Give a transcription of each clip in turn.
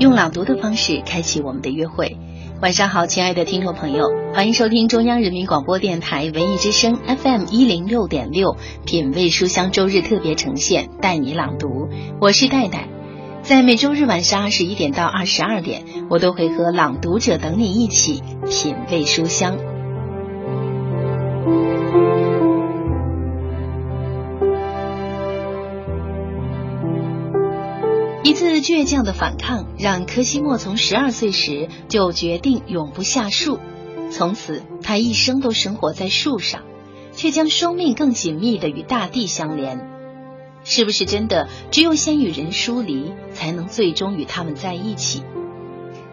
用朗读的方式开启我们的约会。晚上好，亲爱的听众朋友，欢迎收听中央人民广播电台文艺之声 FM 一零六点六品味书香周日特别呈现，带你朗读。我是戴戴，在每周日晚上二十一点到二十二点，我都会和朗读者等你一起品味书香。一次倔强的反抗，让柯西莫从十二岁时就决定永不下树。从此，他一生都生活在树上，却将生命更紧密的与大地相连。是不是真的？只有先与人疏离，才能最终与他们在一起。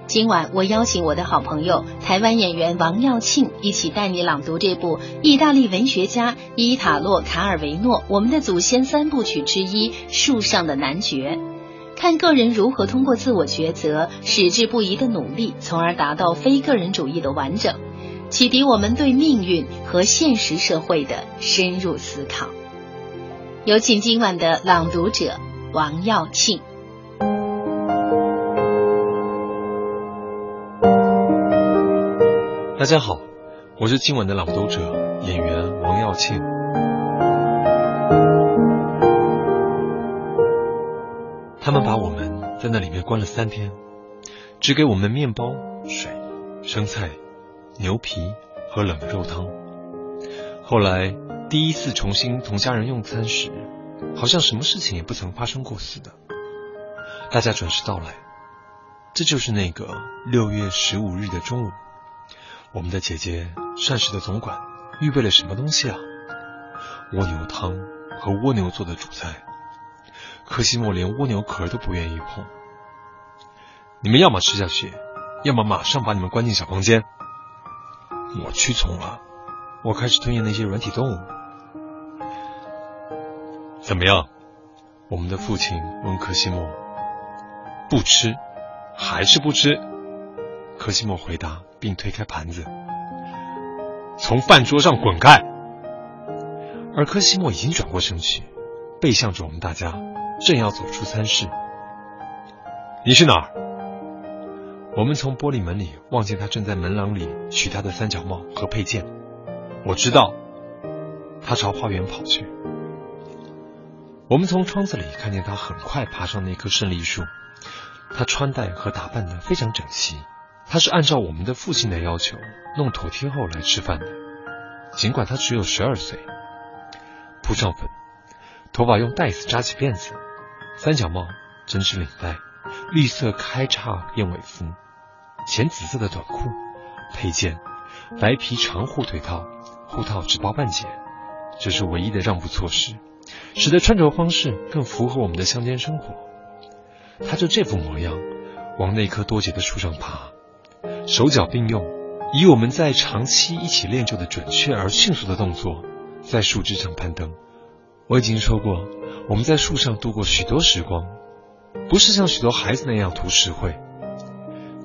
今晚，我邀请我的好朋友台湾演员王耀庆一起带你朗读这部意大利文学家伊塔洛·卡尔维诺《我们的祖先三部曲》之一《树上的男爵》。看个人如何通过自我抉择、矢志不移的努力，从而达到非个人主义的完整，启迪我们对命运和现实社会的深入思考。有请今晚的朗读者王耀庆。大家好，我是今晚的朗读者演员王耀庆。他们把我们在那里面关了三天，只给我们面包、水、生菜、牛皮和冷的肉汤。后来第一次重新同家人用餐时，好像什么事情也不曾发生过似的。大家准时到来，这就是那个六月十五日的中午。我们的姐姐膳食的总管预备了什么东西啊？蜗牛汤和蜗牛做的主菜。柯西莫连蜗牛壳都不愿意碰。你们要么吃下去，要么马上把你们关进小房间。我屈从了，我开始吞咽那些软体动物。怎么样？我们的父亲问柯西莫。不吃，还是不吃？柯西莫回答，并推开盘子，从饭桌上滚开。而柯西莫已经转过身去，背向着我们大家。正要走出餐室，你去哪儿？我们从玻璃门里望见他正在门廊里取他的三角帽和配件。我知道，他朝花园跑去。我们从窗子里看见他很快爬上那棵胜利树。他穿戴和打扮的非常整齐。他是按照我们的父亲的要求弄妥帖后来吃饭的，尽管他只有十二岁。铺上粉，头发用带子扎起辫子。三角帽、针织领带、绿色开叉燕尾服、浅紫色的短裤、配件、白皮长护腿套，护套只包半截，这是唯一的让步措施，使得穿着方式更符合我们的乡间生活。他就这副模样，往那棵多节的树上爬，手脚并用，以我们在长期一起练就的准确而迅速的动作，在树枝上攀登。我已经说过。我们在树上度过许多时光，不是像许多孩子那样图实惠。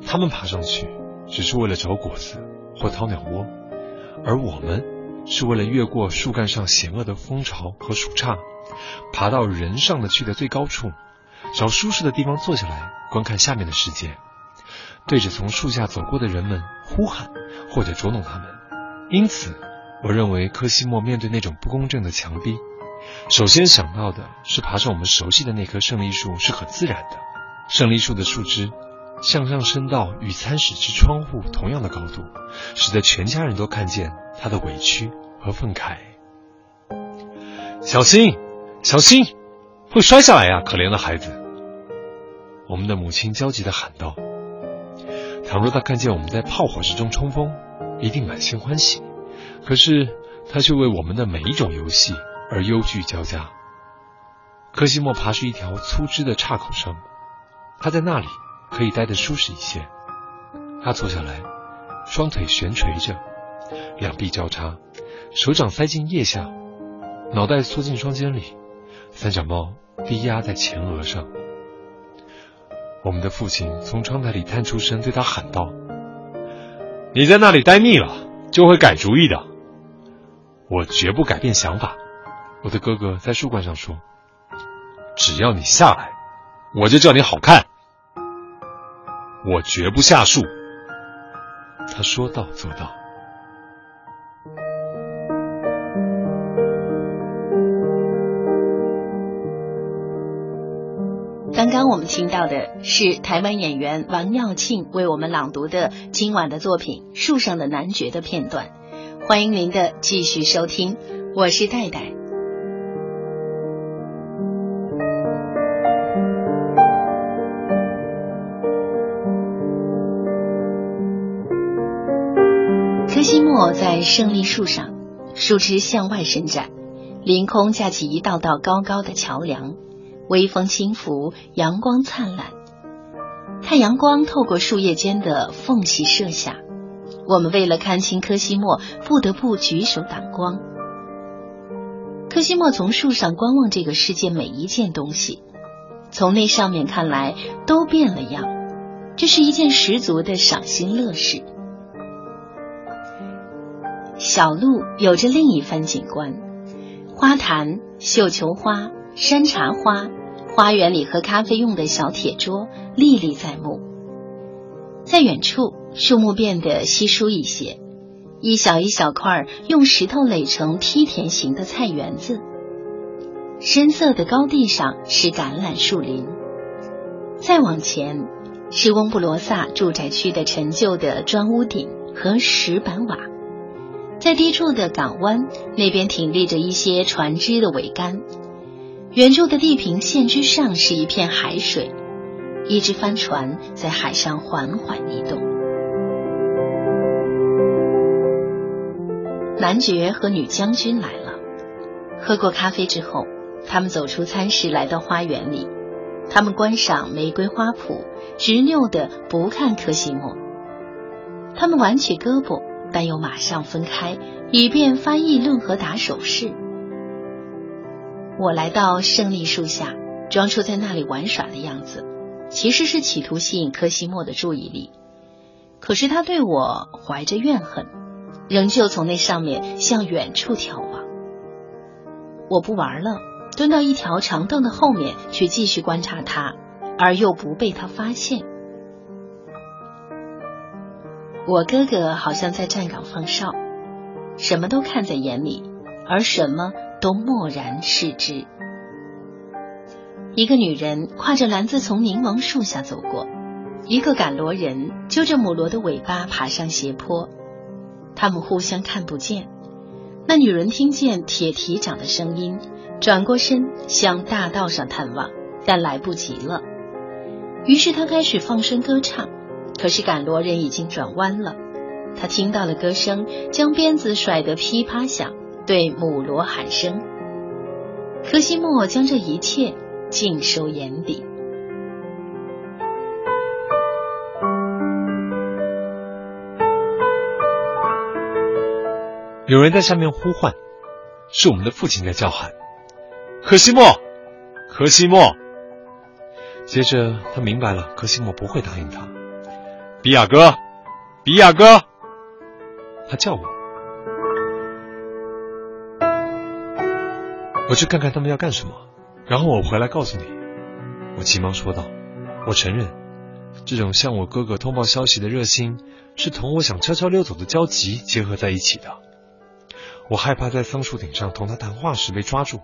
他们爬上去只是为了找果子或掏鸟窝，而我们是为了越过树干上险恶的蜂巢和鼠叉，爬到人上的去的最高处，找舒适的地方坐下来观看下面的世界，对着从树下走过的人们呼喊或者捉弄他们。因此，我认为科西莫面对那种不公正的强逼。首先想到的是，爬上我们熟悉的那棵胜利树是很自然的。胜利树的树枝向上伸到与餐室之窗户同样的高度，使得全家人都看见他的委屈和愤慨。小心，小心，会摔下来呀！可怜的孩子，我们的母亲焦急地喊道。倘若他看见我们在炮火之中冲锋，一定满心欢喜。可是他却为我们的每一种游戏。而忧惧交加。柯西莫爬出一条粗枝的岔口上，他在那里可以待得舒适一些。他坐下来，双腿悬垂着，两臂交叉，手掌塞进腋下，脑袋缩进双肩里，三角猫低压在前额上。我们的父亲从窗台里探出身，对他喊道：“你在那里待腻了，就会改主意的。我绝不改变想法。”我的哥哥在树冠上说：“只要你下来，我就叫你好看。”我绝不下树。他说到做到。刚刚我们听到的是台湾演员王耀庆为我们朗读的今晚的作品《树上的男爵》的片段。欢迎您的继续收听，我是戴戴。在胜利树上，树枝向外伸展，凌空架起一道道高高的桥梁。微风轻拂，阳光灿烂，太阳光透过树叶间的缝隙射下。我们为了看清科西莫，不得不举手挡光。科西莫从树上观望这个世界每一件东西，从那上面看来都变了样。这是一件十足的赏心乐事。小路有着另一番景观：花坛、绣球花、山茶花。花园里喝咖啡用的小铁桌历历在目，在远处树木变得稀疏一些，一小一小块用石头垒成梯田形的菜园子。深色的高地上是橄榄树林，再往前是翁布罗萨住宅区的陈旧的砖屋顶和石板瓦，在低处的港湾那边挺立着一些船只的桅杆。远处的地平线之上是一片海水，一只帆船在海上缓缓移动。男爵和女将军来了，喝过咖啡之后，他们走出餐室，来到花园里。他们观赏玫瑰花圃，执拗的不看科西莫。他们挽起胳膊，但又马上分开，以便翻译论和打手势。我来到胜利树下，装出在那里玩耍的样子，其实是企图吸引科西莫的注意力。可是他对我怀着怨恨，仍旧从那上面向远处眺望。我不玩了，蹲到一条长凳的后面去继续观察他，而又不被他发现。我哥哥好像在站岗放哨，什么都看在眼里，而什么。都漠然视之。一个女人挎着篮子从柠檬树下走过，一个赶骡人揪着母骡的尾巴爬上斜坡。他们互相看不见。那女人听见铁蹄掌的声音，转过身向大道上探望，但来不及了。于是她开始放声歌唱，可是赶骡人已经转弯了。他听到了歌声，将鞭子甩得噼啪响。对母罗喊声，柯西莫将这一切尽收眼底。有人在下面呼唤，是我们的父亲在叫喊：“柯西莫，柯西莫。”接着他明白了，柯西莫不会答应他。比亚哥，比亚哥，他叫我。我去看看他们要干什么，然后我回来告诉你。我急忙说道：“我承认，这种向我哥哥通报消息的热心，是同我想悄悄溜走的焦急结合在一起的。我害怕在桑树顶上同他谈话时被抓住，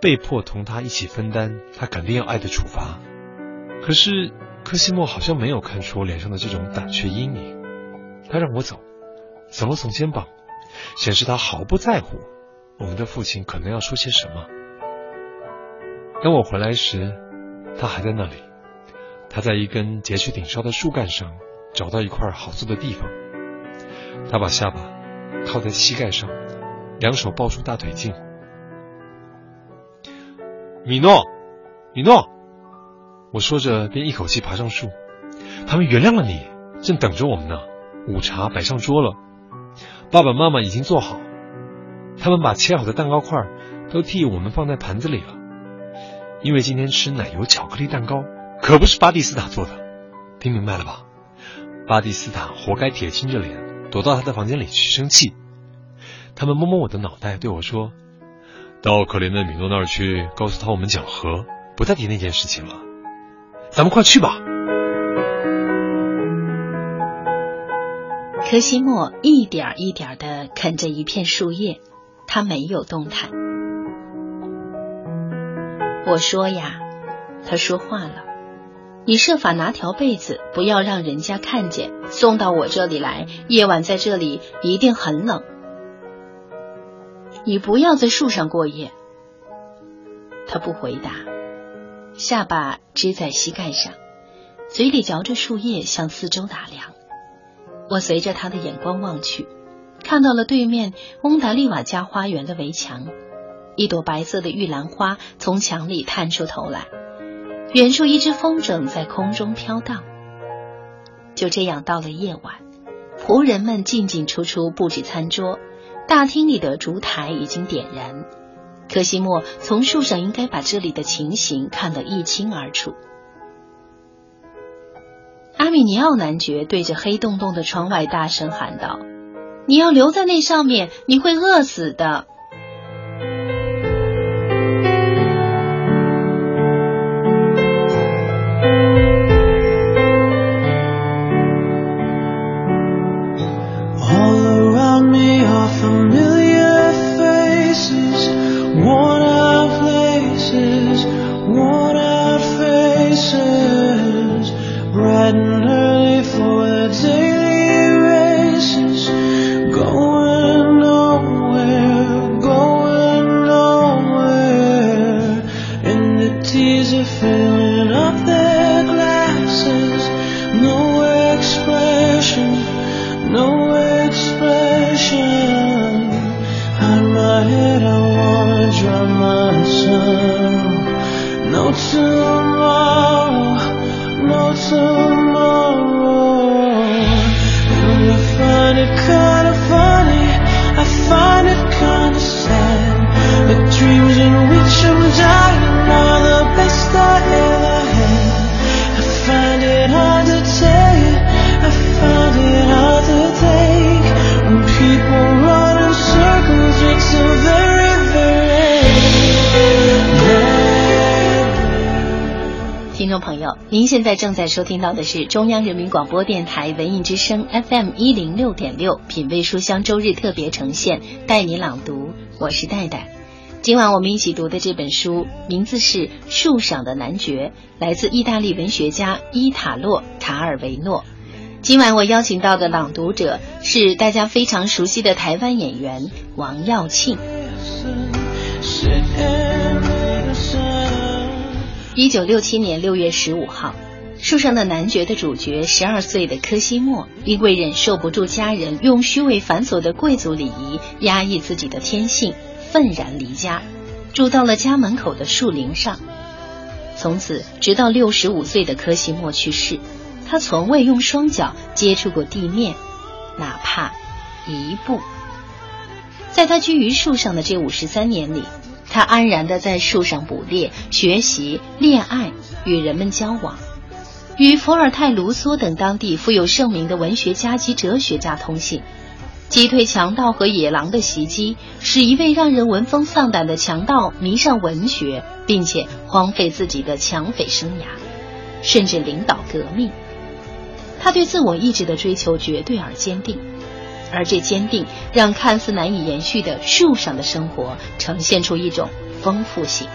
被迫同他一起分担他肯定要挨的处罚。可是科西莫好像没有看出我脸上的这种胆怯阴影，他让我走，耸了耸肩膀，显示他毫不在乎。”我们的父亲可能要说些什么？等我回来时，他还在那里。他在一根截去顶梢的树干上找到一块好坐的地方。他把下巴靠在膝盖上，两手抱住大腿颈。米诺，米诺，我说着便一口气爬上树。他们原谅了你，正等着我们呢。午茶摆上桌了，爸爸妈妈已经做好。他们把切好的蛋糕块都替我们放在盘子里了，因为今天吃奶油巧克力蛋糕可不是巴蒂斯塔做的，听明白了吧？巴蒂斯塔活该铁青着脸躲到他的房间里去生气。他们摸摸我的脑袋，对我说：“到可怜的米诺那儿去，告诉他我们讲和，不再提那件事情了。咱们快去吧。”柯西莫一点一点的啃着一片树叶，他没有动弹。我说呀，他说话了，你设法拿条被子，不要让人家看见，送到我这里来。夜晚在这里一定很冷，你不要在树上过夜。他不回答，下巴支在膝盖上。嘴里嚼着树叶，向四周打量。我随着他的眼光望去，看到了对面翁达利瓦家花园的围墙，一朵白色的玉兰花从墙里探出头来。远处一只风筝在空中飘荡。就这样到了夜晚，仆人们进进出出布置餐桌，大厅里的烛台已经点燃。格西莫从树上应该把这里的情形看得一清二楚。阿米尼奥男爵对着黑洞洞的窗外大声喊道：“你要留在那上面，你会饿死的。”现在正在收听到的是中央人民广播电台文艺之声 FM 一零六点六品味书香周日特别呈现，带你朗读，我是戴戴。今晚我们一起读的这本书名字是《树上的男爵》，来自意大利文学家伊塔洛·卡尔维诺。今晚我邀请到的朗读者是大家非常熟悉的台湾演员王耀庆。一九六七年六月十五号，《树上的男爵》的主角十二岁的科西莫，因为忍受不住家人用虚伪繁琐的贵族礼仪压抑自己的天性，愤然离家，住到了家门口的树林上。从此，直到六十五岁的科西莫去世，他从未用双脚接触过地面，哪怕一步。在他居于树上的这五十三年里。他安然地在树上捕猎、学习、恋爱、与人们交往，与伏尔泰、卢梭等当地富有盛名的文学家及哲学家通信，击退强盗和野狼的袭击，使一位让人闻风丧胆的强盗迷上文学，并且荒废自己的抢匪生涯，甚至领导革命。他对自我意志的追求绝对而坚定。而这坚定，让看似难以延续的树上的生活呈现出一种丰富性，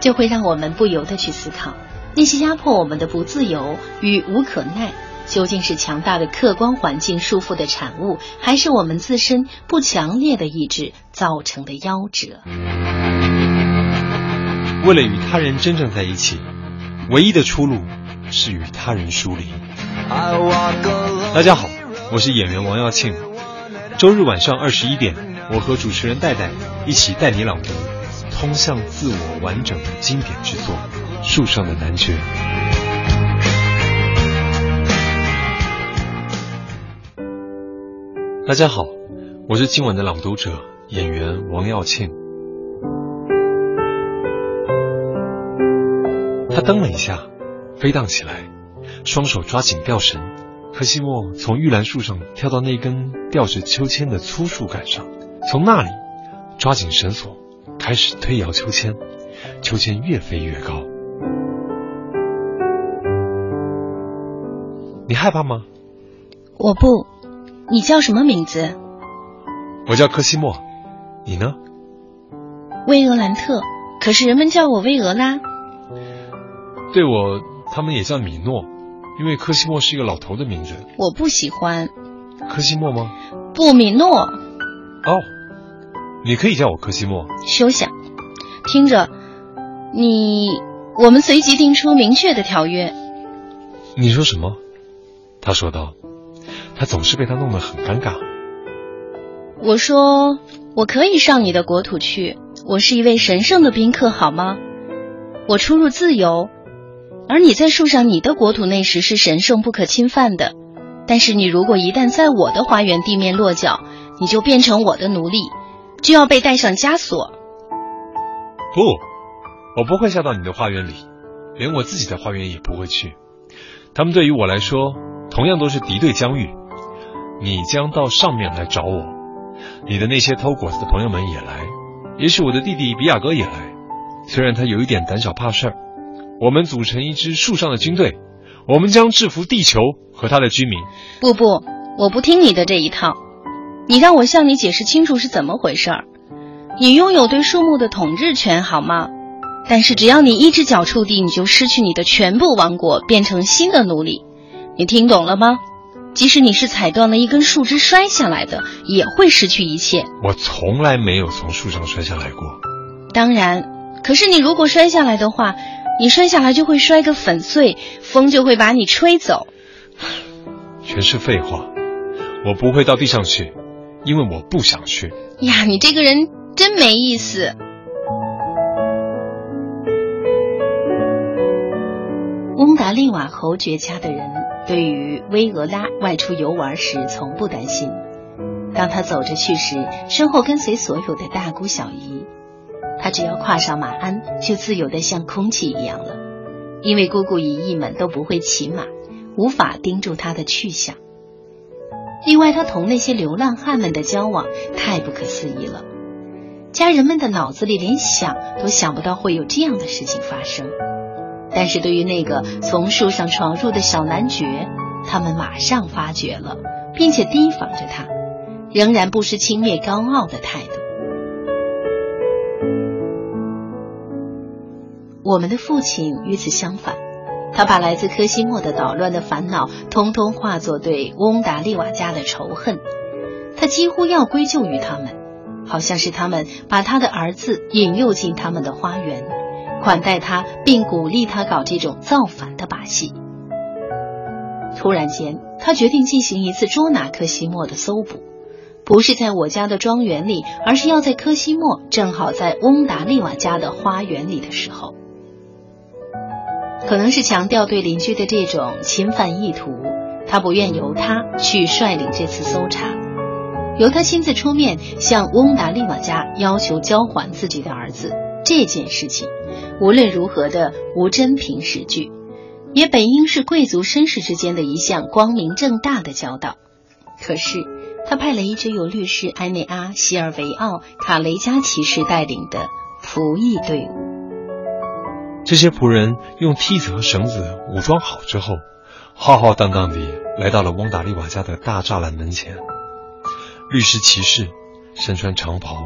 就会让我们不由得去思考：那些压迫我们的不自由与无可奈，究竟是强大的客观环境束缚的产物，还是我们自身不强烈的意志造成的夭折？为了与他人真正在一起，唯一的出路是与他人疏离。大家好。我是演员王耀庆，周日晚上二十一点，我和主持人戴戴一起带你朗读通向自我完整的经典之作《树上的男爵》。大家好，我是今晚的朗读者演员王耀庆。他蹬了一下，飞荡起来，双手抓紧吊绳。科西莫从玉兰树上跳到那根吊着秋千的粗树干上，从那里抓紧绳索，开始推摇秋千。秋千越飞越高。你害怕吗？我不，你叫什么名字？我叫科西莫，你呢？薇俄兰特，可是人们叫我薇俄拉。对我，他们也叫米诺，因为科西莫是一个老头的名字。我不喜欢。科西莫吗？不，米诺。哦，你可以叫我科西莫。休想！听着，你，我们随即定出明确的条约。你说什么？他说道。他总是被他弄得很尴尬。我说，我可以上你的国土去。我是一位神圣的宾客，好吗？我出入自由，而你在树上你的国土那时是神圣不可侵犯的。但是你如果一旦在我的花园地面落脚，你就变成我的奴隶，就要被带上枷锁。不，我不会下到你的花园里，连我自己的花园也不会去。他们对于我来说，同样都是敌对疆域。你将到上面来找我，你的那些偷果子的朋友们也来，也许我的弟弟比亚哥也来，虽然他有一点胆小怕事儿。我们组成一支树上的军队，我们将制服地球和他的居民。不不，我不听你的这一套，你让我向你解释清楚是怎么回事儿。你拥有对树木的统治权，好吗？但是只要你一只脚触地，你就失去你的全部王国，变成新的奴隶。你听懂了吗？即使你是踩断了一根树枝摔下来的，也会失去一切。我从来没有从树上摔下来过。当然，可是你如果摔下来的话，你摔下来就会摔个粉碎，风就会把你吹走。全是废话，我不会到地上去，因为我不想去。呀，你这个人真没意思。翁达利瓦侯爵家的人对于薇俄拉外出游玩时从不担心。当他走着去时，身后跟随所有的大姑小姨。他只要跨上马鞍，就自由的像空气一样了，因为姑姑姨姨们都不会骑马，无法盯住他的去向。另外，他同那些流浪汉们的交往太不可思议了，家人们的脑子里连想都想不到会有这样的事情发生。但是对于那个从树上闯入的小男爵，他们马上发觉了，并且提防着他，仍然不失轻蔑高傲的态度。我们的父亲与此相反，他把来自科西莫的捣乱的烦恼，通通化作对翁达利瓦家的仇恨。他几乎要归咎于他们，好像是他们把他的儿子引诱进他们的花园。款待他，并鼓励他搞这种造反的把戏。突然间，他决定进行一次捉拿科西莫的搜捕，不是在我家的庄园里，而是要在科西莫正好在翁达利瓦家的花园里的时候。可能是强调对邻居的这种侵犯意图，他不愿由他去率领这次搜查，由他亲自出面向翁达利瓦家要求交还自己的儿子。这件事情。无论如何的无真凭实据，也本应是贵族绅士之间的一项光明正大的交道。可是他派了一支由律师埃内阿·希尔维奥·卡雷加骑士带领的仆役队伍。这些仆人用梯子和绳子武装好之后，浩浩荡荡地来到了翁达利瓦家的大栅栏门前。律师骑士身穿长袍，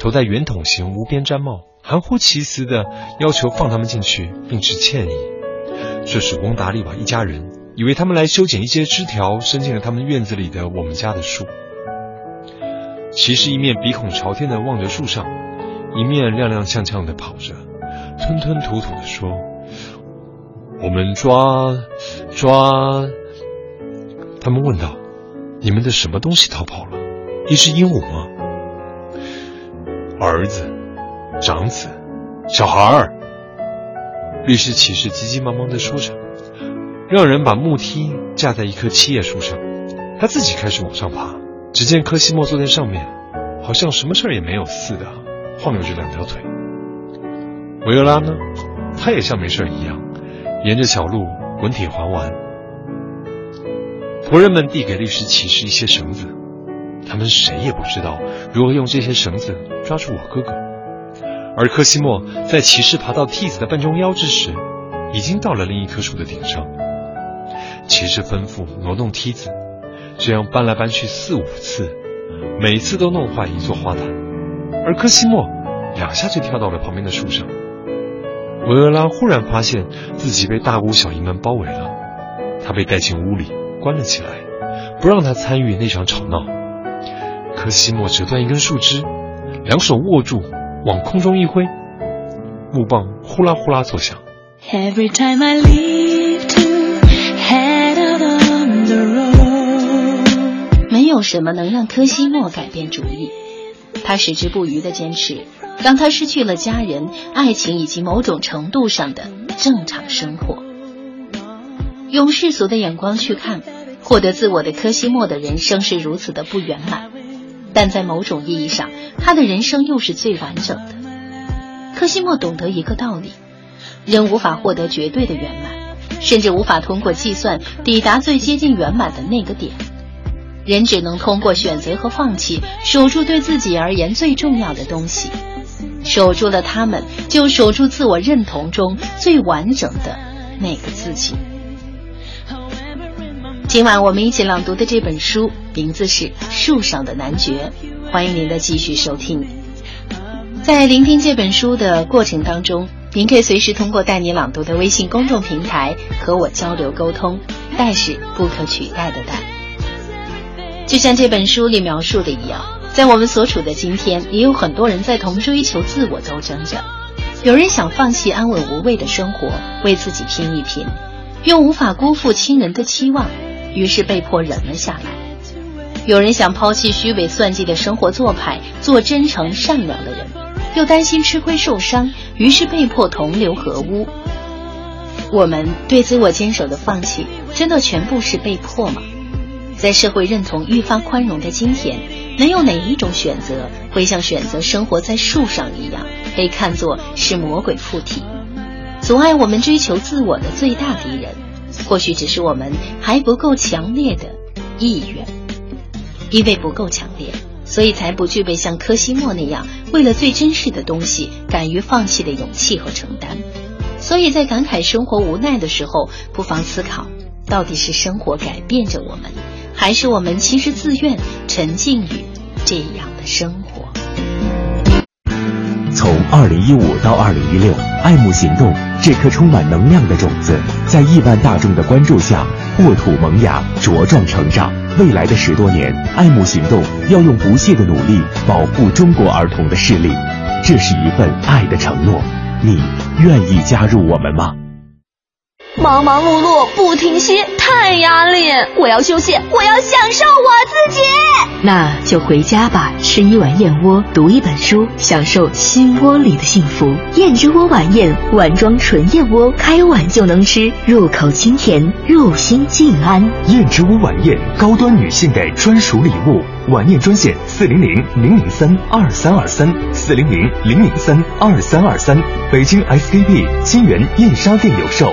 头戴圆筒形无边毡帽。含糊其辞的要求放他们进去，并致歉意。这使翁达利瓦一家人以为他们来修剪一些枝条伸进了他们院子里的我们家的树。骑士一面鼻孔朝天的望着树上，一面踉踉跄跄的跑着，吞吞吐吐的说：“我们抓抓。”他们问道：“你们的什么东西逃跑了？一只鹦鹉吗？”儿子。长子，小孩儿。律师骑士急急忙忙的说着，让人把木梯架在一棵七叶树上，他自己开始往上爬。只见科西莫坐在上面，好像什么事儿也没有似的，晃悠着两条腿。维俄拉呢，他也像没事一样，沿着小路滚铁环玩。仆人们递给律师骑士一些绳子，他们谁也不知道如何用这些绳子抓住我哥哥。而科西莫在骑士爬到梯子的半中腰之时，已经到了另一棵树的顶上。骑士吩咐挪动梯子，这样搬来搬去四五次，每次都弄坏一座花坛，而科西莫两下就跳到了旁边的树上。维厄拉忽然发现自己被大姑小姨们包围了，她被带进屋里关了起来，不让她参与那场吵闹。科西莫折断一根树枝，两手握住，往空中一挥，木棒呼啦呼啦作响。没有什么能让科西莫改变主意，他矢志不渝的坚持。当他失去了家人、爱情以及某种程度上的正常生活，用世俗的眼光去看，获得自我的科西莫的人生是如此的不圆满，但在某种意义上，他的人生又是最完整的。科西莫懂得一个道理。人无法获得绝对的圆满，甚至无法通过计算抵达最接近圆满的那个点。人只能通过选择和放弃，守住对自己而言最重要的东西。守住了他们，就守住自我认同中最完整的那个自己。今晚我们一起朗读的这本书名字是《树上的男爵》，欢迎您的继续收听。在聆听这本书的过程当中。您可以随时通过带你朗读的微信公众平台和我交流沟通，带是不可取代的带。就像这本书里描述的一样，在我们所处的今天，也有很多人在同追求自我斗争着。有人想放弃安稳无畏的生活，为自己拼一拼，又无法辜负亲人的期望，于是被迫忍了下来。有人想抛弃虚伪算计的生活做派，做真诚善良的人。又担心吃亏受伤，于是被迫同流合污。我们对自我坚守的放弃，真的全部是被迫吗？在社会认同愈发宽容的今天，能有哪一种选择会像选择生活在树上一样，被看作是魔鬼附体，阻碍我们追求自我的最大敌人？或许只是我们还不够强烈的意愿，因为不够强烈。所以才不具备像科西莫那样为了最珍视的东西敢于放弃的勇气和承担。所以在感慨生活无奈的时候，不妨思考：到底是生活改变着我们，还是我们其实自愿沉浸于这样的生活？从二零一五到二零一六，爱慕行动这颗充满能量的种子，在亿万大众的关注下，沃土萌芽，茁壮成长。未来的十多年，爱慕行动要用不懈的努力保护中国儿童的视力，这是一份爱的承诺。你愿意加入我们吗？忙忙碌碌不停歇，太压力！我要休息，我要享受我自己。那就回家吧，吃一碗燕窝，读一本书，享受心窝里的幸福。燕之窝晚宴，碗装纯燕窝，开碗就能吃，入口清甜，入心静安。燕之窝晚宴，高端女性的专属礼物。晚宴专线：四零零零零三二三二三，四零零零零三二三二三。北京 SKP 金源燕莎店有售。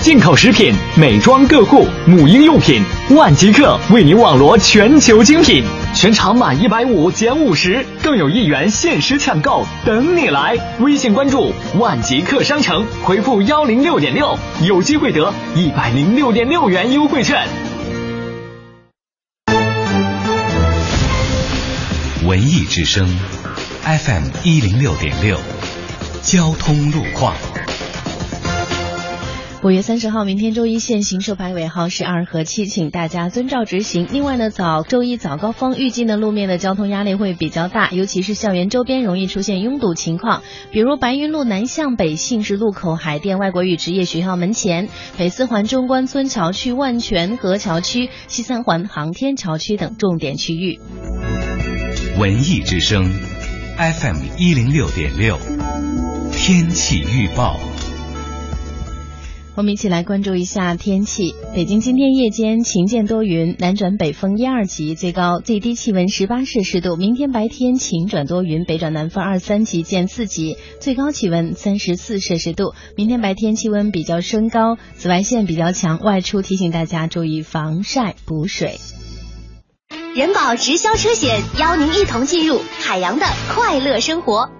进口食品、美妆个护、母婴用品，万极客为您网罗全球精品，全场满一百五减五十，更有一元限时抢购等你来！微信关注万极客商城，回复幺零六点六，有机会得一百零六点六元优惠券。文艺之声，FM 一零六点六，交通路况。五月三十号，明天周一限行车牌尾号是二和七，请大家遵照执行。另外呢，早周一早高峰，预计呢路面的交通压力会比较大，尤其是校园周边容易出现拥堵情况，比如白云路南向北信市路口、海淀外国语职业学校门前、北四环中关村桥区、万泉河桥区、西三环航天桥区等重点区域。文艺之声，FM 一零六点六，天气预报。我们一起来关注一下天气。北京今天夜间晴间多云，南转北风一二级，最高最低气温十八摄氏度。明天白天晴转多云，北转南风二三级见四级，最高气温三十四摄氏度。明天白天气温比较升高，紫外线比较强，外出提醒大家注意防晒补水。人保直销车险邀您一同进入海洋的快乐生活。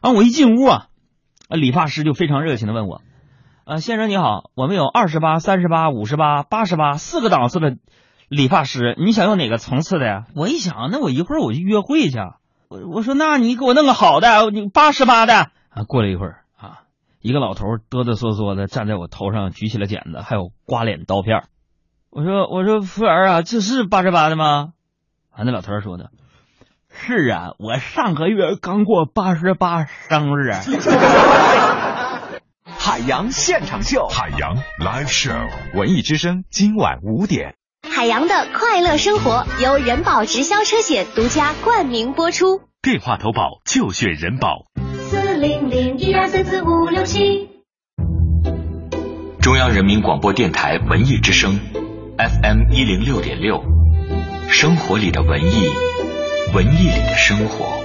啊，我一进屋啊，理发师就非常热情的问我，啊，先生你好，我们有二十八、三十八、五十八、八十八四个档次的理发师，你想要哪个层次的呀？我一想，那我一会儿我去约会去，我我说那你给我弄个好的，你八十八的。啊，过了一会儿啊，一个老头哆哆嗦嗦的站在我头上，举起了剪子，还有刮脸刀片。我说我说服务员啊，这是八十八的吗？啊，那老头说的。是啊，我上个月刚过八十八生日。海洋现场秀，海洋 live show，文艺之声今晚五点。海洋的快乐生活由人保直销车险独家冠名播出。电话投保就选人保。四零零一二三四五六七。中央人民广播电台文艺之声，FM 一零六点六，生活里的文艺。文艺里的生活。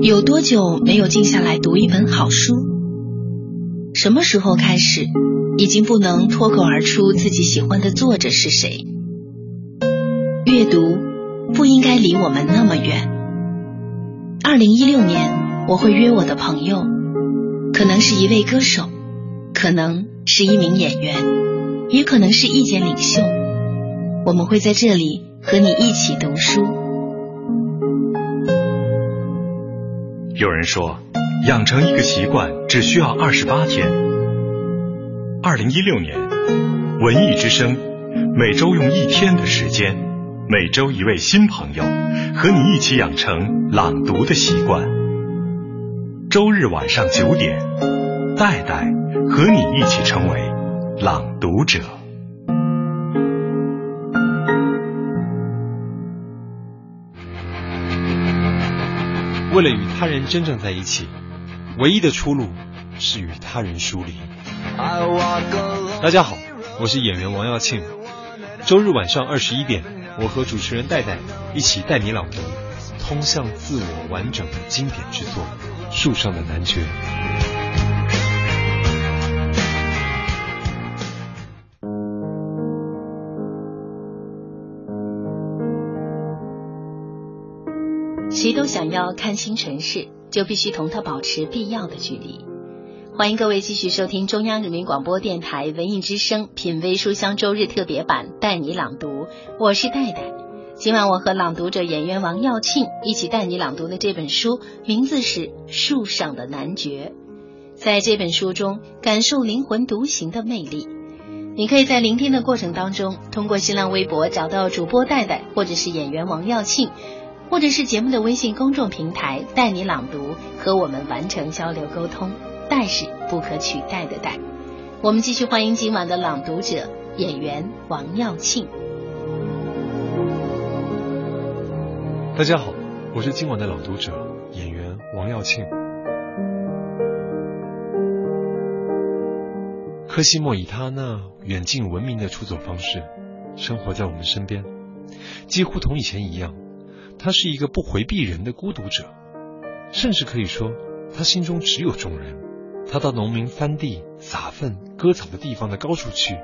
有多久没有静下来读一本好书？什么时候开始？已经不能脱口而出自己喜欢的作者是谁。阅读不应该离我们那么远。二零一六年，我会约我的朋友，可能是一位歌手，可能是一名演员，也可能是意见领袖。我们会在这里和你一起读书。有人说，养成一个习惯只需要二十八天。二零一六年，文艺之声每周用一天的时间，每周一位新朋友和你一起养成朗读的习惯。周日晚上九点，戴戴和你一起成为朗读者。为了与他人真正在一起，唯一的出路是与他人疏离。大家好，我是演员王耀庆。周日晚上二十一点，我和主持人戴戴一起带你朗读通向自我完整的经典之作《树上的男爵》。谁都想要看清尘世，就必须同他保持必要的距离。欢迎各位继续收听中央人民广播电台文艺之声品味书香周日特别版，带你朗读。我是戴戴。今晚我和朗读者演员王耀庆一起带你朗读的这本书，名字是《树上的男爵》。在这本书中，感受灵魂独行的魅力。你可以在聆听的过程当中，通过新浪微博找到主播戴戴，或者是演员王耀庆，或者是节目的微信公众平台“带你朗读”，和我们完成交流沟通。代是不可取代的代。我们继续欢迎今晚的朗读者演员王耀庆。大家好，我是今晚的朗读者演员王耀庆。柯西莫以他那远近闻名的出走方式，生活在我们身边，几乎同以前一样。他是一个不回避人的孤独者，甚至可以说，他心中只有众人。他到农民翻地、撒粪、割草的地方的高处去，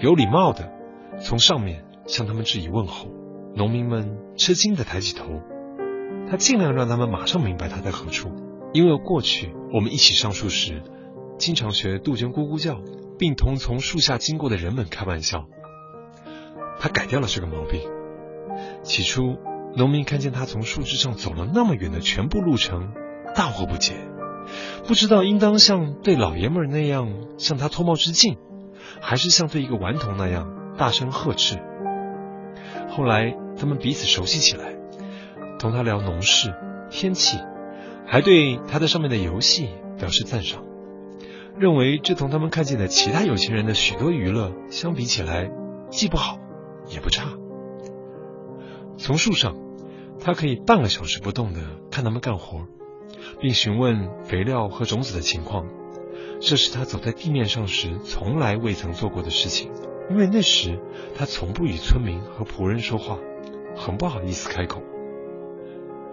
有礼貌的从上面向他们致以问候。农民们吃惊的抬起头，他尽量让他们马上明白他在何处。因为过去我们一起上树时，经常学杜鹃咕咕叫，并同从树下经过的人们开玩笑。他改掉了这个毛病。起初，农民看见他从树枝上走了那么远的全部路程，大惑不解。不知道应当像对老爷们那样向他脱帽致敬，还是像对一个顽童那样大声呵斥。后来他们彼此熟悉起来，同他聊农事、天气，还对他在上面的游戏表示赞赏，认为这同他们看见的其他有钱人的许多娱乐相比起来，既不好也不差。从树上，他可以半个小时不动的看他们干活，并询问肥料和种子的情况。这是他走在地面上时从来未曾做过的事情，因为那时他从不与村民和仆人说话，很不好意思开口。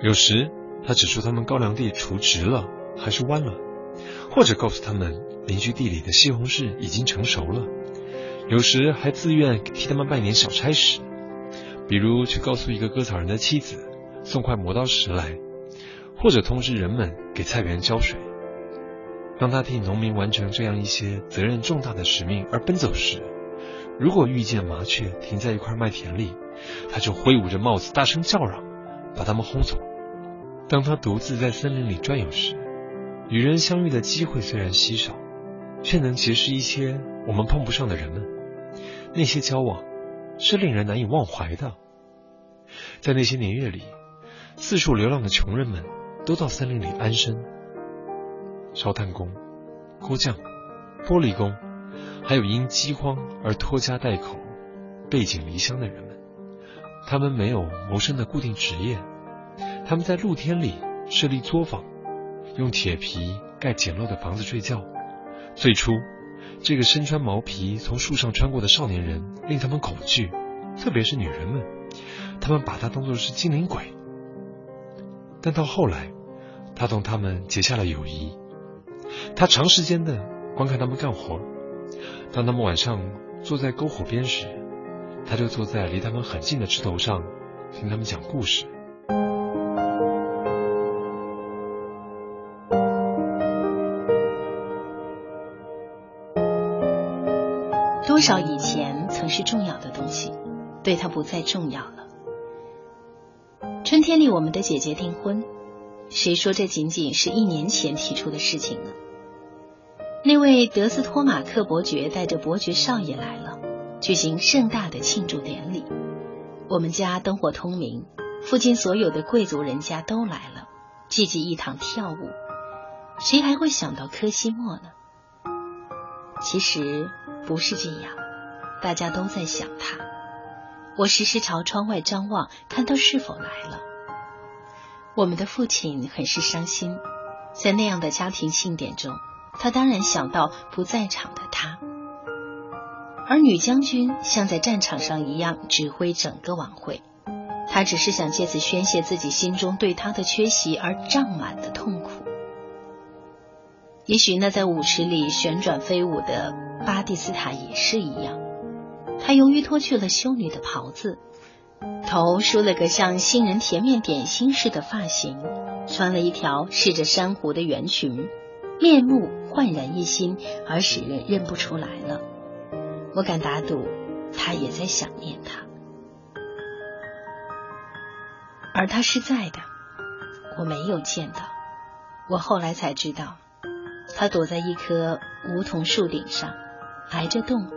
有时他指出他们高粱地锄直了还是弯了，或者告诉他们邻居地里的西红柿已经成熟了。有时还自愿替他们办点小差事，比如去告诉一个割草人的妻子送块磨刀石来，或者通知人们给菜园浇水。当他替农民完成这样一些责任重大的使命而奔走时，如果遇见麻雀停在一块麦田里，他就挥舞着帽子大声叫嚷，把它们轰走。当他独自在森林里转悠时，与人相遇的机会虽然稀少，却能结识一些我们碰不上的人们。那些交往是令人难以忘怀的。在那些年月里，四处流浪的穷人们都到森林里安身。烧炭工、锅匠、玻璃工，还有因饥荒而拖家带口、背井离乡的人们，他们没有谋生的固定职业，他们在露天里设立作坊，用铁皮盖简陋的房子睡觉。最初，这个身穿毛皮从树上穿过的少年人令他们恐惧，特别是女人们，他们把他当作是精灵鬼。但到后来，他同他们结下了友谊。他长时间的观看他们干活，当他们晚上坐在篝火边时，他就坐在离他们很近的枝头上，听他们讲故事。多少以前曾是重要的东西，对他不再重要了。春天里，我们的姐姐订婚，谁说这仅仅是一年前提出的事情呢？那位德斯托马克伯爵带着伯爵少爷来了，举行盛大的庆祝典礼。我们家灯火通明，附近所有的贵族人家都来了，聚集一堂跳舞。谁还会想到科西莫呢？其实不是这样，大家都在想他。我时时朝窗外张望，看他是否来了。我们的父亲很是伤心，在那样的家庭庆典中。他当然想到不在场的他，而女将军像在战场上一样指挥整个晚会。她只是想借此宣泄自己心中对他的缺席而胀满的痛苦。也许那在舞池里旋转飞舞的巴蒂斯塔也是一样。他由于脱去了修女的袍子，头梳了个像新人甜面点心似的发型，穿了一条饰着珊瑚的圆裙。面目焕然一新，而使人认不出来了。我敢打赌，他也在想念他，而他是在的，我没有见到。我后来才知道，他躲在一棵梧桐树顶上，挨着洞，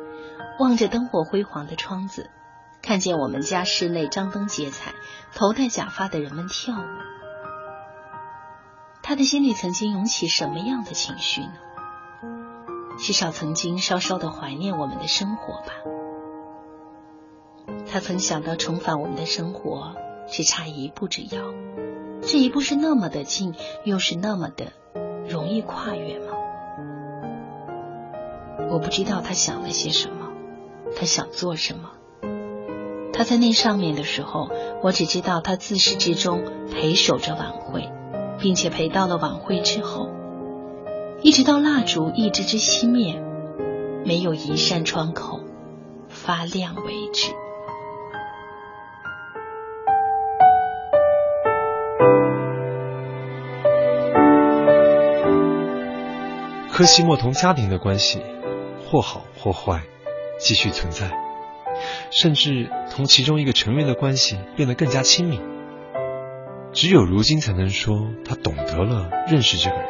望着灯火辉煌的窗子，看见我们家室内张灯结彩、头戴假发的人们跳舞。他的心里曾经涌起什么样的情绪呢？至少曾经稍稍的怀念我们的生活吧。他曾想到重返我们的生活只差一步之遥，这一步是那么的近，又是那么的容易跨越吗？我不知道他想了些什么，他想做什么。他在那上面的时候，我只知道他自始至终陪守着晚会。并且陪到了晚会之后，一直到蜡烛一支支熄灭，没有一扇窗口发亮为止。科西莫同家庭的关系，或好或坏，继续存在，甚至同其中一个成员的关系变得更加亲密。只有如今才能说他懂得了认识这个人，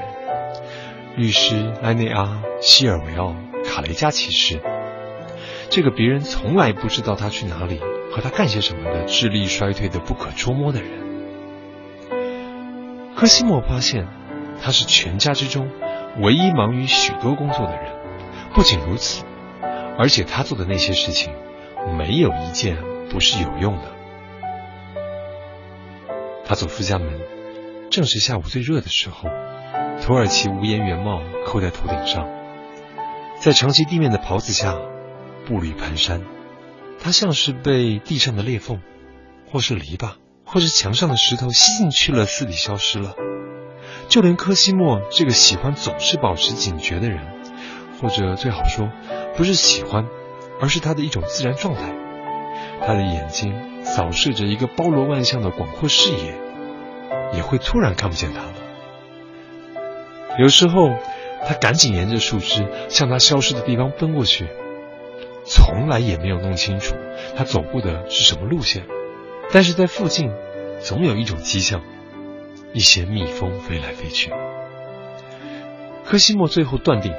律师埃内阿·希尔维奥·卡雷加骑士。这个别人从来不知道他去哪里和他干些什么的智力衰退的不可捉摸的人。科西莫发现，他是全家之中唯一忙于许多工作的人。不仅如此，而且他做的那些事情，没有一件不是有用的。他走出家门，正是下午最热的时候，土耳其无檐圆帽扣在头顶上，在长期地面的袍子下，步履蹒跚。他像是被地上的裂缝，或是篱笆，或是墙上的石头吸进去了似的消失了。就连科西莫这个喜欢总是保持警觉的人，或者最好说，不是喜欢，而是他的一种自然状态。他的眼睛扫视着一个包罗万象的广阔视野，也会突然看不见他了。有时候，他赶紧沿着树枝向他消失的地方奔过去，从来也没有弄清楚他走过的是什么路线，但是在附近总有一种迹象，一些蜜蜂飞来飞去。科西莫最后断定，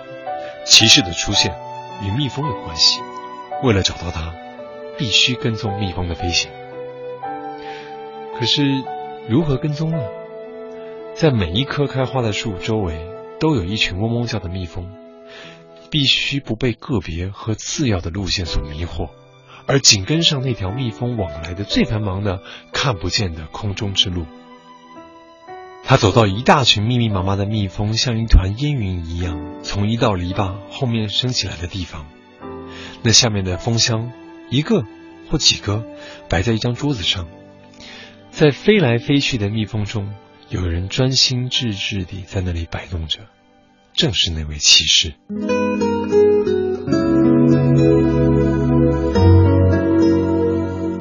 骑士的出现与蜜蜂有关系。为了找到他。必须跟踪蜜蜂的飞行，可是如何跟踪呢？在每一棵开花的树周围都有一群嗡嗡叫的蜜蜂，必须不被个别和次要的路线所迷惑，而紧跟上那条蜜蜂往来的最繁忙的看不见的空中之路。他走到一大群密密麻麻的蜜蜂像一团烟云一样从一道篱笆后面升起来的地方，那下面的蜂箱。一个或几个摆在一张桌子上，在飞来飞去的蜜蜂中，有人专心致志地在那里摆弄着，正是那位骑士。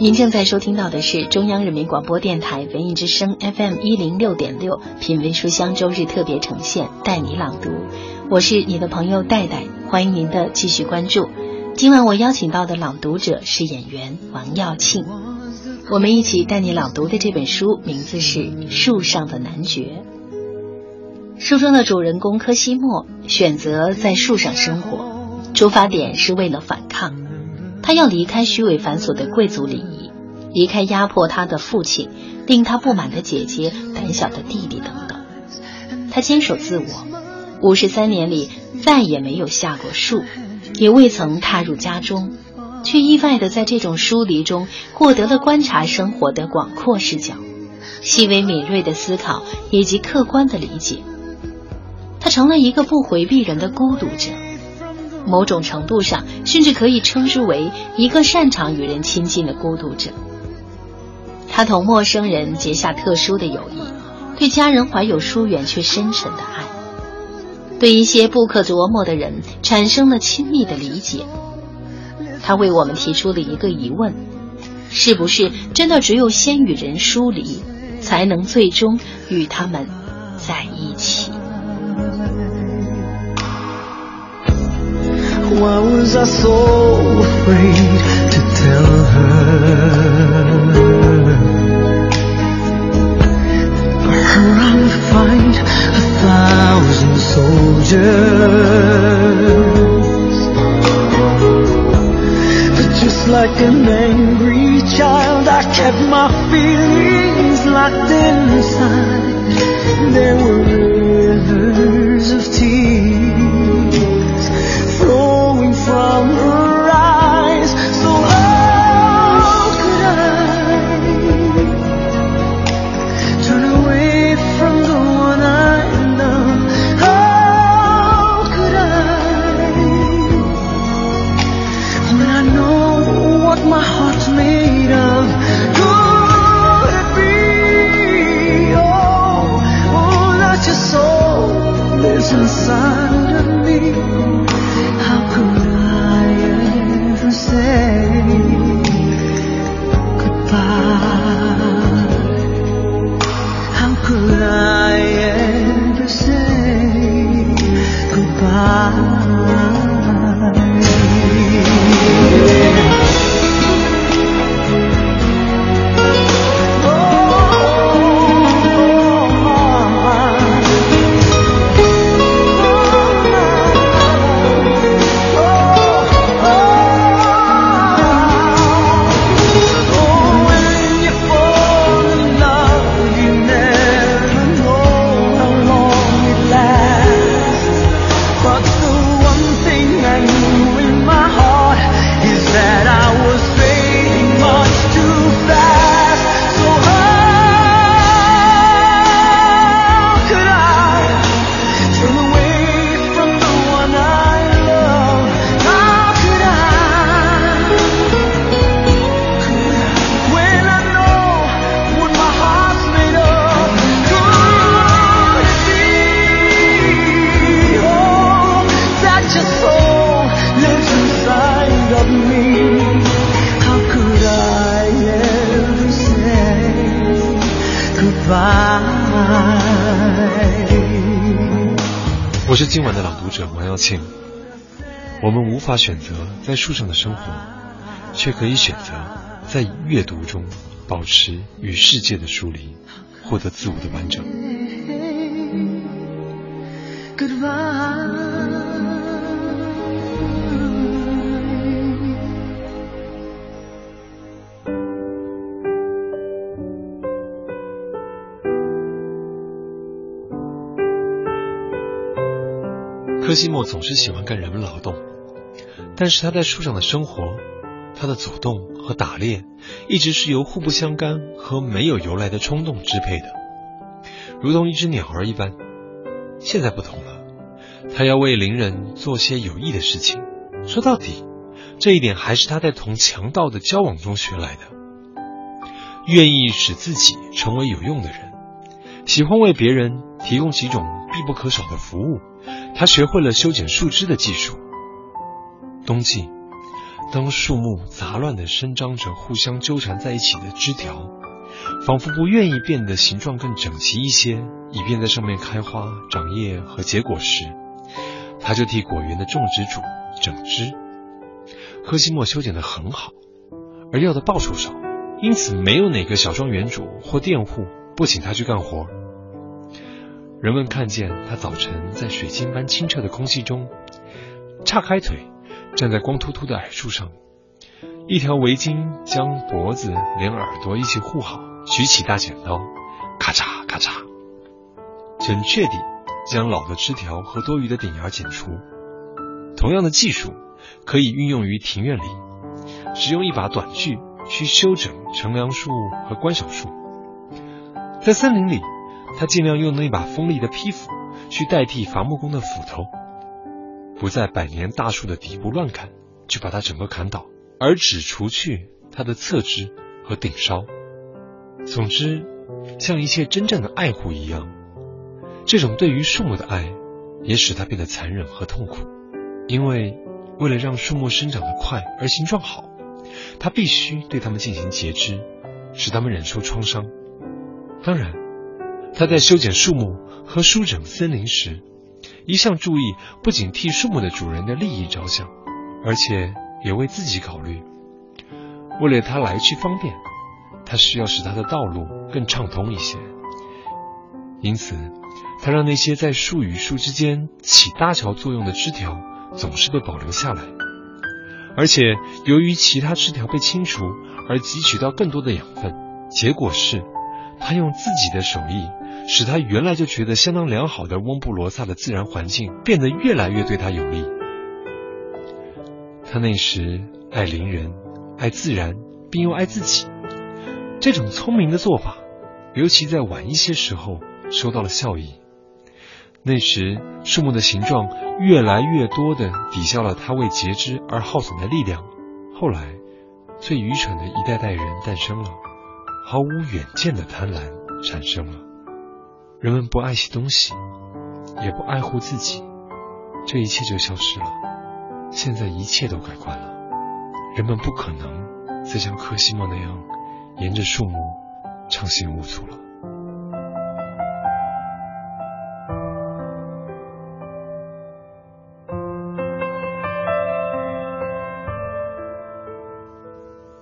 您正在收听到的是中央人民广播电台文艺之声 FM 一零六点六品味书香周日特别呈现，带你朗读，我是你的朋友戴戴，欢迎您的继续关注。今晚我邀请到的朗读者是演员王耀庆，我们一起带你朗读的这本书名字是《树上的男爵》。书中的主人公科西莫选择在树上生活，出发点是为了反抗，他要离开虚伪繁琐的贵族礼仪，离开压迫他的父亲、令他不满的姐姐、胆小的弟弟等等。他坚守自我，五十三年里再也没有下过树。也未曾踏入家中，却意外的在这种疏离中获得了观察生活的广阔视角、细微敏锐的思考以及客观的理解。他成了一个不回避人的孤独者，某种程度上甚至可以称之为一个擅长与人亲近的孤独者。他同陌生人结下特殊的友谊，对家人怀有疏远却深沉的爱。对一些不可琢磨的人产生了亲密的理解，他为我们提出了一个疑问：是不是真的只有先与人疏离，才能最终与他们在一起 was I so afraid to tell her? For her I would fight a thousand soldiers. But just like an angry child, I kept my feelings locked inside. There were rivers of tears. 选择在树上的生活，却可以选择在阅读中保持与世界的疏离，获得自我的完整。Goodbye. 柯西莫总是喜欢干人们劳动，但是他在树上的生活，他的走动和打猎，一直是由互不相干和没有由来的冲动支配的，如同一只鸟儿一般。现在不同了，他要为邻人做些有益的事情。说到底，这一点还是他在同强盗的交往中学来的。愿意使自己成为有用的人，喜欢为别人提供几种必不可少的服务。他学会了修剪树枝的技术。冬季，当树木杂乱地伸张着互相纠缠在一起的枝条，仿佛不愿意变得形状更整齐一些，以便在上面开花、长叶和结果时，他就替果园的种植主整枝。科西莫修剪得很好，而要的报酬少，因此没有哪个小庄园主或佃户不请他去干活。人们看见他早晨在水晶般清澈的空气中，叉开腿，站在光秃秃的矮树上，一条围巾将脖子连耳朵一起护好，举起大剪刀，咔嚓咔嚓，准确地将老的枝条和多余的顶芽剪除。同样的技术可以运用于庭院里，使用一把短锯去修整乘凉树和观赏树。在森林里。他尽量用那把锋利的劈斧去代替伐木工的斧头，不在百年大树的底部乱砍，就把它整个砍倒，而只除去它的侧枝和顶梢。总之，像一切真正的爱护一样，这种对于树木的爱也使它变得残忍和痛苦，因为为了让树木生长得快而形状好，它必须对它们进行截肢，使它们忍受创伤。当然。他在修剪树木和舒整森林时，一向注意不仅替树木的主人的利益着想，而且也为自己考虑。为了他来去方便，他需要使他的道路更畅通一些。因此，他让那些在树与树之间起搭桥作用的枝条总是被保留下来，而且由于其他枝条被清除而汲取到更多的养分，结果是，他用自己的手艺。使他原来就觉得相当良好的翁布罗萨的自然环境变得越来越对他有利。他那时爱邻人，爱自然，并又爱自己。这种聪明的做法，尤其在晚一些时候收到了效益。那时树木的形状越来越多的抵消了他为截肢而耗损的力量。后来，最愚蠢的一代代人诞生了，毫无远见的贪婪产生了。人们不爱惜东西，也不爱护自己，这一切就消失了。现在一切都改观了，人们不可能再像科西莫那样沿着树木畅行无阻了。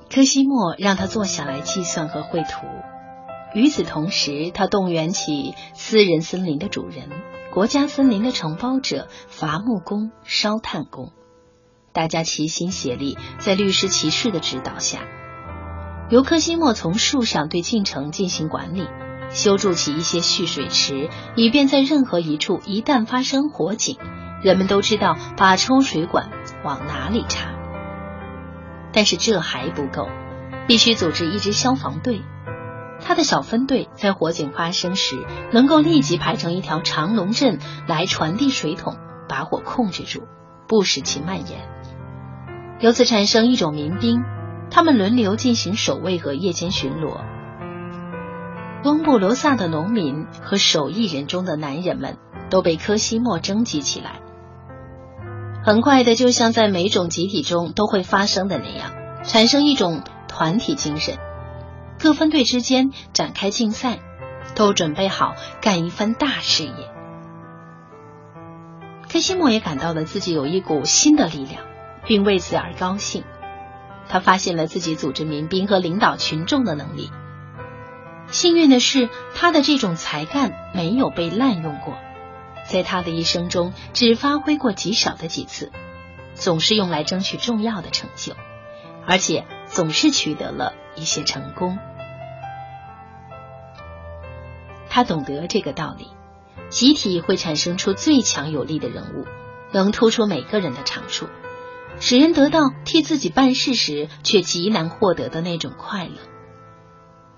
科西莫让他坐下来计算和绘图。与此同时，他动员起私人森林的主人、国家森林的承包者、伐木工、烧炭工，大家齐心协力，在律师骑士的指导下，由科西莫从树上对进程进行管理，修筑起一些蓄水池，以便在任何一处一旦发生火警，人们都知道把抽水管往哪里插。但是这还不够，必须组织一支消防队。他的小分队在火警发生时，能够立即排成一条长龙阵来传递水桶，把火控制住，不使其蔓延。由此产生一种民兵，他们轮流进行守卫和夜间巡逻。翁布罗萨的农民和手艺人中的男人们都被科西莫征集起来。很快的，就像在每种集体中都会发生的那样，产生一种团体精神。各分队之间展开竞赛，都准备好干一番大事业。柯西莫也感到了自己有一股新的力量，并为此而高兴。他发现了自己组织民兵和领导群众的能力。幸运的是，他的这种才干没有被滥用过，在他的一生中只发挥过极少的几次，总是用来争取重要的成就，而且总是取得了一些成功。他懂得这个道理：集体会产生出最强有力的人物，能突出每个人的长处。使人得到替自己办事时却极难获得的那种快乐，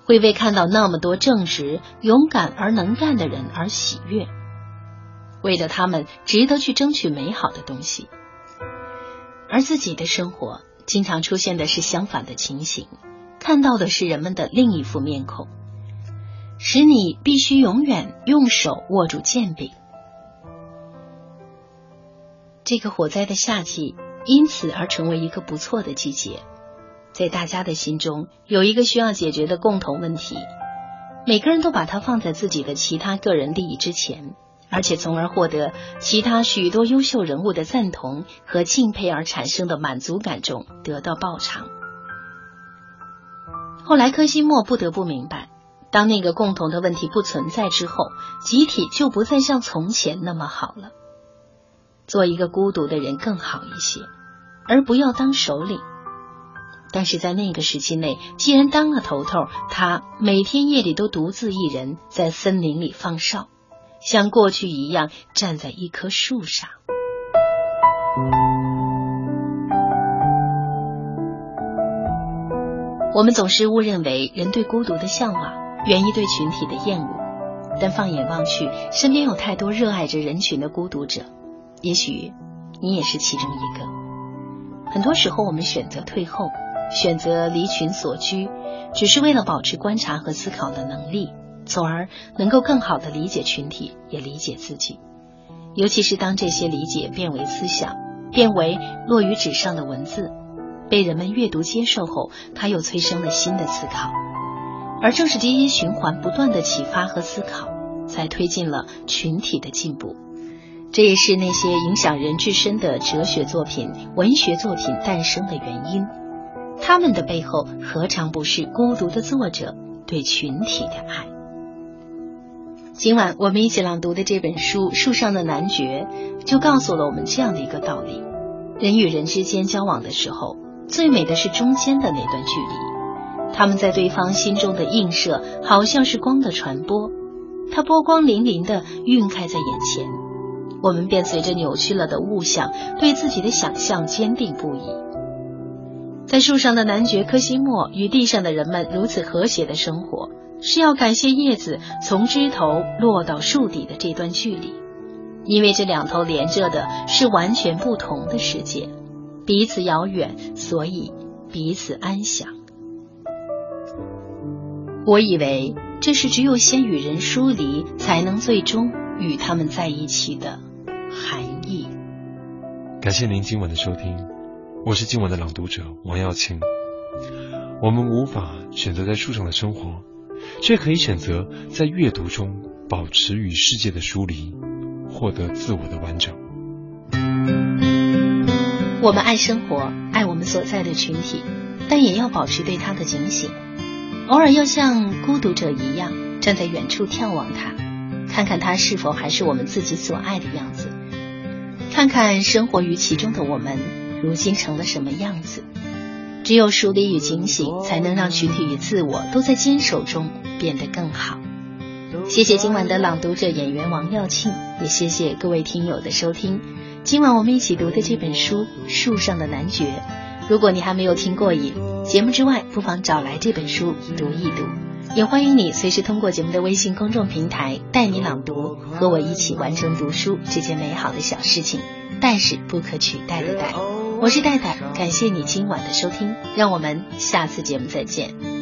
会为看到那么多正直、勇敢而能干的人而喜悦，为了他们值得去争取美好的东西。而自己的生活经常出现的是相反的情形，看到的是人们的另一副面孔，使你必须永远用手握住剑柄。这个火灾的夏季。因此而成为一个不错的季节，在大家的心中有一个需要解决的共同问题，每个人都把它放在自己的其他个人利益之前，而且从而获得其他许多优秀人物的赞同和敬佩而产生的满足感中得到报偿。后来，科西莫不得不明白，当那个共同的问题不存在之后，集体就不再像从前那么好了。做一个孤独的人更好一些。而不要当首领。但是在那个时期内，既然当了头头，他每天夜里都独自一人在森林里放哨，像过去一样站在一棵树上。我们总是误认为人对孤独的向往源于对群体的厌恶，但放眼望去，身边有太多热爱着人群的孤独者，也许你也是其中一个。很多时候，我们选择退后，选择离群所居，只是为了保持观察和思考的能力，从而能够更好的理解群体，也理解自己。尤其是当这些理解变为思想，变为落于纸上的文字，被人们阅读接受后，它又催生了新的思考。而正是基因循环不断的启发和思考，才推进了群体的进步。这也是那些影响人至深的哲学作品、文学作品诞生的原因。他们的背后何尝不是孤独的作者对群体的爱？今晚我们一起朗读的这本书《树上的男爵》，就告诉了我们这样的一个道理：人与人之间交往的时候，最美的是中间的那段距离。他们在对方心中的映射，好像是光的传播，它波光粼粼的晕开在眼前。我们便随着扭曲了的物象，对自己的想象坚定不移。在树上的男爵科西莫与地上的人们如此和谐的生活，是要感谢叶子从枝头落到树底的这段距离，因为这两头连着的是完全不同的世界，彼此遥远，所以彼此安详。我以为这是只有先与人疏离，才能最终与他们在一起的。含义。感谢您今晚的收听，我是今晚的朗读者王耀庆。我们无法选择在树上的生活，却可以选择在阅读中保持与世界的疏离，获得自我的完整。我们爱生活，爱我们所在的群体，但也要保持对它的警醒，偶尔要像孤独者一样，站在远处眺望他，看看他是否还是我们自己所爱的样子。看看生活于其中的我们，如今成了什么样子？只有疏离与警醒，才能让群体与自我都在坚守中变得更好。谢谢今晚的朗读者演员王耀庆，也谢谢各位听友的收听。今晚我们一起读的这本书《树上的男爵》，如果你还没有听过瘾，节目之外不妨找来这本书读一读。也欢迎你随时通过节目的微信公众平台带你朗读，和我一起完成读书这件美好的小事情。但是不可取代的代，我是戴戴，感谢你今晚的收听，让我们下次节目再见。